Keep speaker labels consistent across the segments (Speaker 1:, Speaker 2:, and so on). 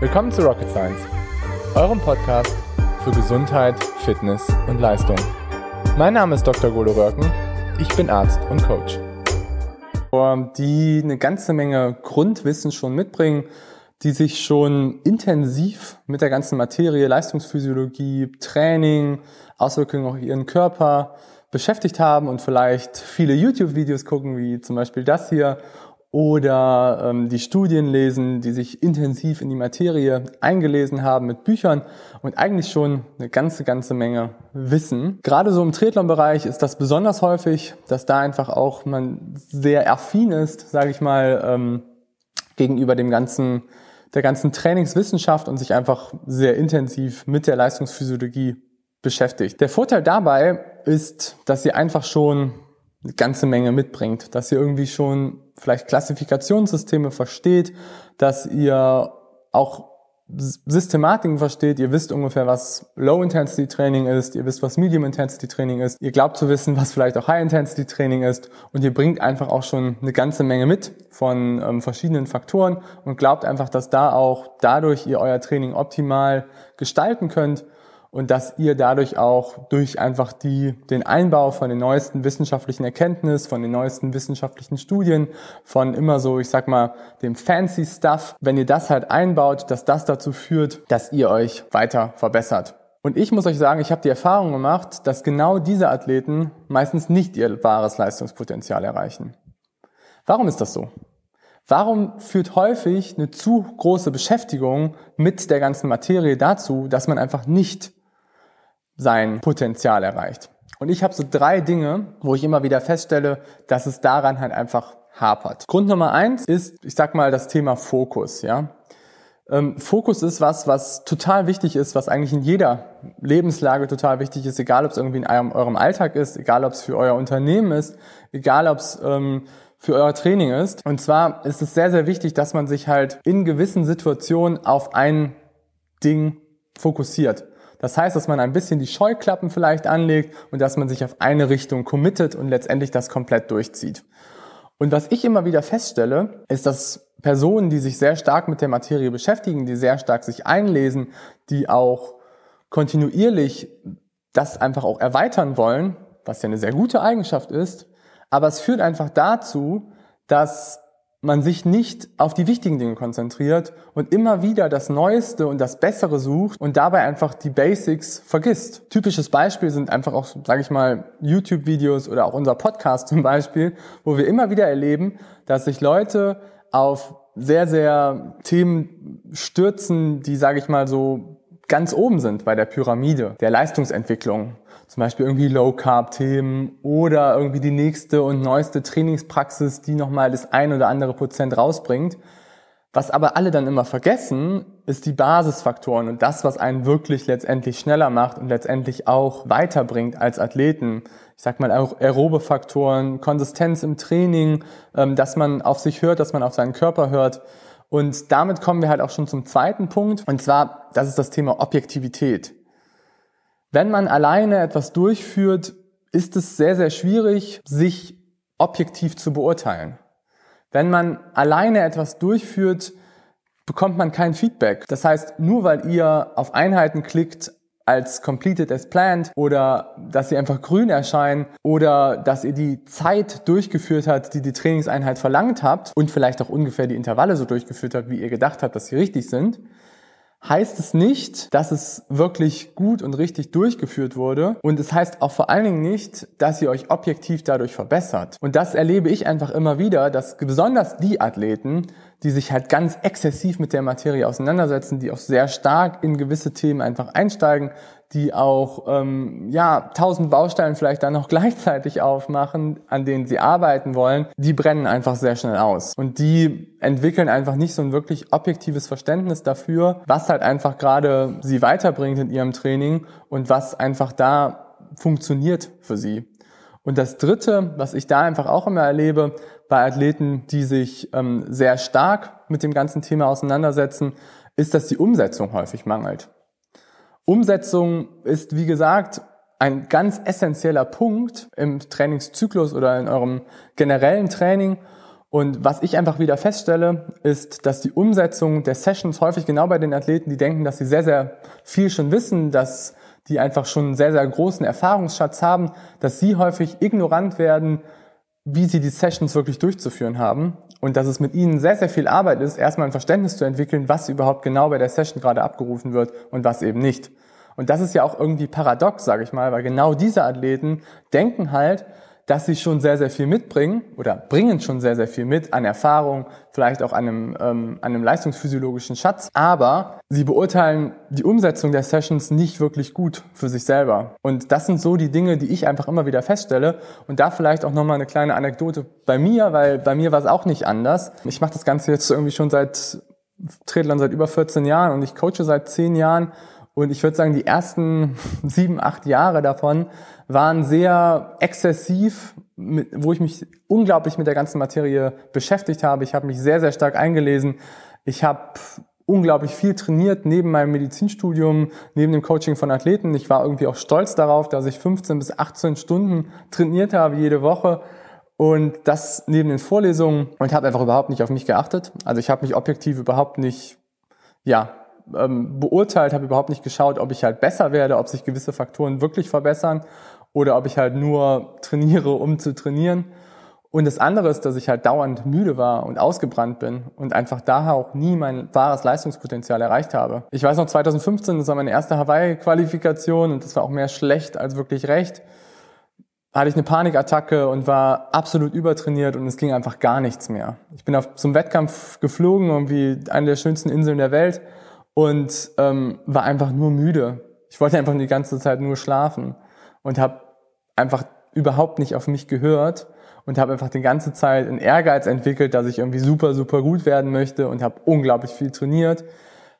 Speaker 1: Willkommen zu Rocket Science, eurem Podcast für Gesundheit, Fitness und Leistung. Mein Name ist Dr. Golo Röhrken, ich bin Arzt und Coach. Die eine ganze Menge Grundwissen schon mitbringen, die sich schon intensiv mit der ganzen Materie Leistungsphysiologie, Training, Auswirkungen auf ihren Körper beschäftigt haben und vielleicht viele YouTube-Videos gucken, wie zum Beispiel das hier, oder ähm, die Studien lesen, die sich intensiv in die Materie eingelesen haben mit Büchern und eigentlich schon eine ganze, ganze Menge wissen. Gerade so im Triathlon-Bereich ist das besonders häufig, dass da einfach auch man sehr affin ist, sage ich mal, ähm, gegenüber dem ganzen der ganzen Trainingswissenschaft und sich einfach sehr intensiv mit der Leistungsphysiologie beschäftigt. Der Vorteil dabei ist, dass ihr einfach schon eine ganze Menge mitbringt, dass ihr irgendwie schon vielleicht Klassifikationssysteme versteht, dass ihr auch Systematiken versteht, ihr wisst ungefähr, was Low-Intensity-Training ist, ihr wisst, was Medium-Intensity-Training ist, ihr glaubt zu wissen, was vielleicht auch High-Intensity-Training ist. Und ihr bringt einfach auch schon eine ganze Menge mit von ähm, verschiedenen Faktoren. Und glaubt einfach, dass da auch dadurch ihr euer Training optimal gestalten könnt und dass ihr dadurch auch durch einfach die, den Einbau von den neuesten wissenschaftlichen Erkenntnissen, von den neuesten wissenschaftlichen Studien, von immer so, ich sag mal, dem fancy Stuff, wenn ihr das halt einbaut, dass das dazu führt, dass ihr euch weiter verbessert. Und ich muss euch sagen, ich habe die Erfahrung gemacht, dass genau diese Athleten meistens nicht ihr wahres Leistungspotenzial erreichen. Warum ist das so? Warum führt häufig eine zu große Beschäftigung mit der ganzen Materie dazu, dass man einfach nicht sein Potenzial erreicht. Und ich habe so drei Dinge, wo ich immer wieder feststelle, dass es daran halt einfach hapert. Grund Nummer eins ist, ich sag mal, das Thema Fokus, ja. Ähm, Fokus ist was, was total wichtig ist, was eigentlich in jeder Lebenslage total wichtig ist, egal ob es irgendwie in eurem, Alltag ist, egal ob es für euer Unternehmen ist, egal ob es ähm, für euer Training ist. Und zwar ist es sehr, sehr wichtig, dass man sich halt in gewissen Situationen auf ein Ding fokussiert. Das heißt, dass man ein bisschen die Scheuklappen vielleicht anlegt und dass man sich auf eine Richtung committet und letztendlich das komplett durchzieht. Und was ich immer wieder feststelle, ist, dass Personen, die sich sehr stark mit der Materie beschäftigen, die sehr stark sich einlesen, die auch kontinuierlich das einfach auch erweitern wollen, was ja eine sehr gute Eigenschaft ist, aber es führt einfach dazu, dass man sich nicht auf die wichtigen Dinge konzentriert und immer wieder das Neueste und das Bessere sucht und dabei einfach die Basics vergisst. Typisches Beispiel sind einfach auch, sage ich mal, YouTube-Videos oder auch unser Podcast zum Beispiel, wo wir immer wieder erleben, dass sich Leute auf sehr, sehr Themen stürzen, die, sage ich mal, so ganz oben sind bei der Pyramide der Leistungsentwicklung zum Beispiel irgendwie Low-Carb-Themen oder irgendwie die nächste und neueste Trainingspraxis, die nochmal das ein oder andere Prozent rausbringt. Was aber alle dann immer vergessen, ist die Basisfaktoren und das, was einen wirklich letztendlich schneller macht und letztendlich auch weiterbringt als Athleten. Ich sag mal auch aerobe Faktoren, Konsistenz im Training, ähm, dass man auf sich hört, dass man auf seinen Körper hört. Und damit kommen wir halt auch schon zum zweiten Punkt. Und zwar, das ist das Thema Objektivität. Wenn man alleine etwas durchführt, ist es sehr, sehr schwierig, sich objektiv zu beurteilen. Wenn man alleine etwas durchführt, bekommt man kein Feedback. Das heißt, nur weil ihr auf Einheiten klickt als completed as planned oder dass sie einfach grün erscheinen oder dass ihr die Zeit durchgeführt habt, die die Trainingseinheit verlangt habt und vielleicht auch ungefähr die Intervalle so durchgeführt habt, wie ihr gedacht habt, dass sie richtig sind, heißt es nicht, dass es wirklich gut und richtig durchgeführt wurde. Und es heißt auch vor allen Dingen nicht, dass ihr euch objektiv dadurch verbessert. Und das erlebe ich einfach immer wieder, dass besonders die Athleten, die sich halt ganz exzessiv mit der Materie auseinandersetzen, die auch sehr stark in gewisse Themen einfach einsteigen, die auch ähm, ja tausend Baustellen vielleicht dann noch gleichzeitig aufmachen, an denen sie arbeiten wollen, die brennen einfach sehr schnell aus und die entwickeln einfach nicht so ein wirklich objektives Verständnis dafür, was halt einfach gerade sie weiterbringt in ihrem Training und was einfach da funktioniert für sie. Und das Dritte, was ich da einfach auch immer erlebe, bei Athleten, die sich ähm, sehr stark mit dem ganzen Thema auseinandersetzen, ist, dass die Umsetzung häufig mangelt. Umsetzung ist, wie gesagt, ein ganz essentieller Punkt im Trainingszyklus oder in eurem generellen Training. Und was ich einfach wieder feststelle, ist, dass die Umsetzung der Sessions häufig genau bei den Athleten, die denken, dass sie sehr, sehr viel schon wissen, dass die einfach schon einen sehr, sehr großen Erfahrungsschatz haben, dass sie häufig ignorant werden, wie sie die Sessions wirklich durchzuführen haben und dass es mit ihnen sehr, sehr viel Arbeit ist, erstmal ein Verständnis zu entwickeln, was überhaupt genau bei der Session gerade abgerufen wird und was eben nicht. Und das ist ja auch irgendwie paradox, sage ich mal, weil genau diese Athleten denken halt, dass sie schon sehr, sehr viel mitbringen oder bringen schon sehr, sehr viel mit an Erfahrung, vielleicht auch an einem, ähm, einem leistungsphysiologischen Schatz. Aber sie beurteilen die Umsetzung der Sessions nicht wirklich gut für sich selber. Und das sind so die Dinge, die ich einfach immer wieder feststelle. Und da vielleicht auch nochmal eine kleine Anekdote bei mir, weil bei mir war es auch nicht anders. Ich mache das Ganze jetzt irgendwie schon seit Triathlon seit über 14 Jahren und ich coache seit 10 Jahren und ich würde sagen, die ersten sieben, acht Jahre davon waren sehr exzessiv, wo ich mich unglaublich mit der ganzen Materie beschäftigt habe. Ich habe mich sehr, sehr stark eingelesen. Ich habe unglaublich viel trainiert neben meinem Medizinstudium, neben dem Coaching von Athleten. Ich war irgendwie auch stolz darauf, dass ich 15 bis 18 Stunden trainiert habe jede Woche und das neben den Vorlesungen und habe einfach überhaupt nicht auf mich geachtet. Also ich habe mich objektiv überhaupt nicht ja, ähm, beurteilt, habe überhaupt nicht geschaut, ob ich halt besser werde, ob sich gewisse Faktoren wirklich verbessern oder ob ich halt nur trainiere, um zu trainieren. Und das andere ist, dass ich halt dauernd müde war und ausgebrannt bin und einfach daher auch nie mein wahres Leistungspotenzial erreicht habe. Ich weiß noch, 2015, das war meine erste Hawaii-Qualifikation und das war auch mehr schlecht als wirklich recht. Hatte ich eine Panikattacke und war absolut übertrainiert und es ging einfach gar nichts mehr. Ich bin auf zum Wettkampf geflogen, irgendwie eine der schönsten Inseln der Welt und ähm, war einfach nur müde. Ich wollte einfach die ganze Zeit nur schlafen und habe einfach überhaupt nicht auf mich gehört und habe einfach die ganze Zeit einen Ehrgeiz entwickelt, dass ich irgendwie super, super gut werden möchte und habe unglaublich viel trainiert,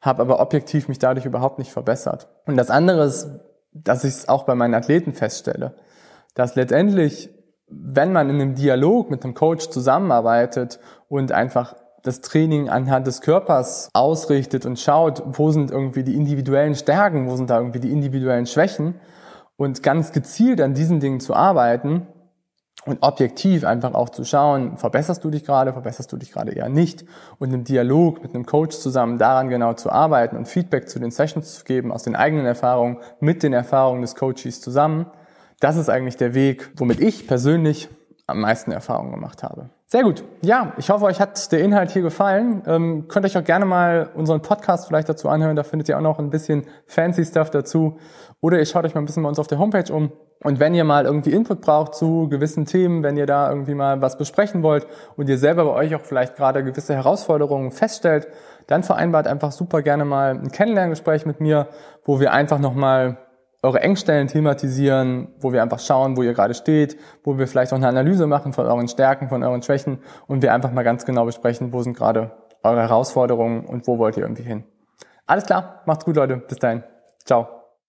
Speaker 1: habe aber objektiv mich dadurch überhaupt nicht verbessert. Und das andere ist, dass ich es auch bei meinen Athleten feststelle, dass letztendlich, wenn man in einem Dialog mit einem Coach zusammenarbeitet und einfach das Training anhand des Körpers ausrichtet und schaut, wo sind irgendwie die individuellen Stärken, wo sind da irgendwie die individuellen Schwächen und ganz gezielt an diesen Dingen zu arbeiten und objektiv einfach auch zu schauen, verbesserst du dich gerade, verbesserst du dich gerade eher nicht und im Dialog mit einem Coach zusammen daran genau zu arbeiten und Feedback zu den Sessions zu geben aus den eigenen Erfahrungen mit den Erfahrungen des Coaches zusammen. Das ist eigentlich der Weg, womit ich persönlich am meisten Erfahrungen gemacht habe. Sehr gut. Ja, ich hoffe, euch hat der Inhalt hier gefallen. Ähm, könnt euch auch gerne mal unseren Podcast vielleicht dazu anhören. Da findet ihr auch noch ein bisschen fancy Stuff dazu. Oder ihr schaut euch mal ein bisschen bei uns auf der Homepage um. Und wenn ihr mal irgendwie Input braucht zu gewissen Themen, wenn ihr da irgendwie mal was besprechen wollt und ihr selber bei euch auch vielleicht gerade gewisse Herausforderungen feststellt, dann vereinbart einfach super gerne mal ein Kennenlerngespräch mit mir, wo wir einfach nochmal eure Engstellen thematisieren, wo wir einfach schauen, wo ihr gerade steht, wo wir vielleicht auch eine Analyse machen von euren Stärken, von euren Schwächen und wir einfach mal ganz genau besprechen, wo sind gerade eure Herausforderungen und wo wollt ihr irgendwie hin. Alles klar, macht's gut Leute, bis dahin. Ciao.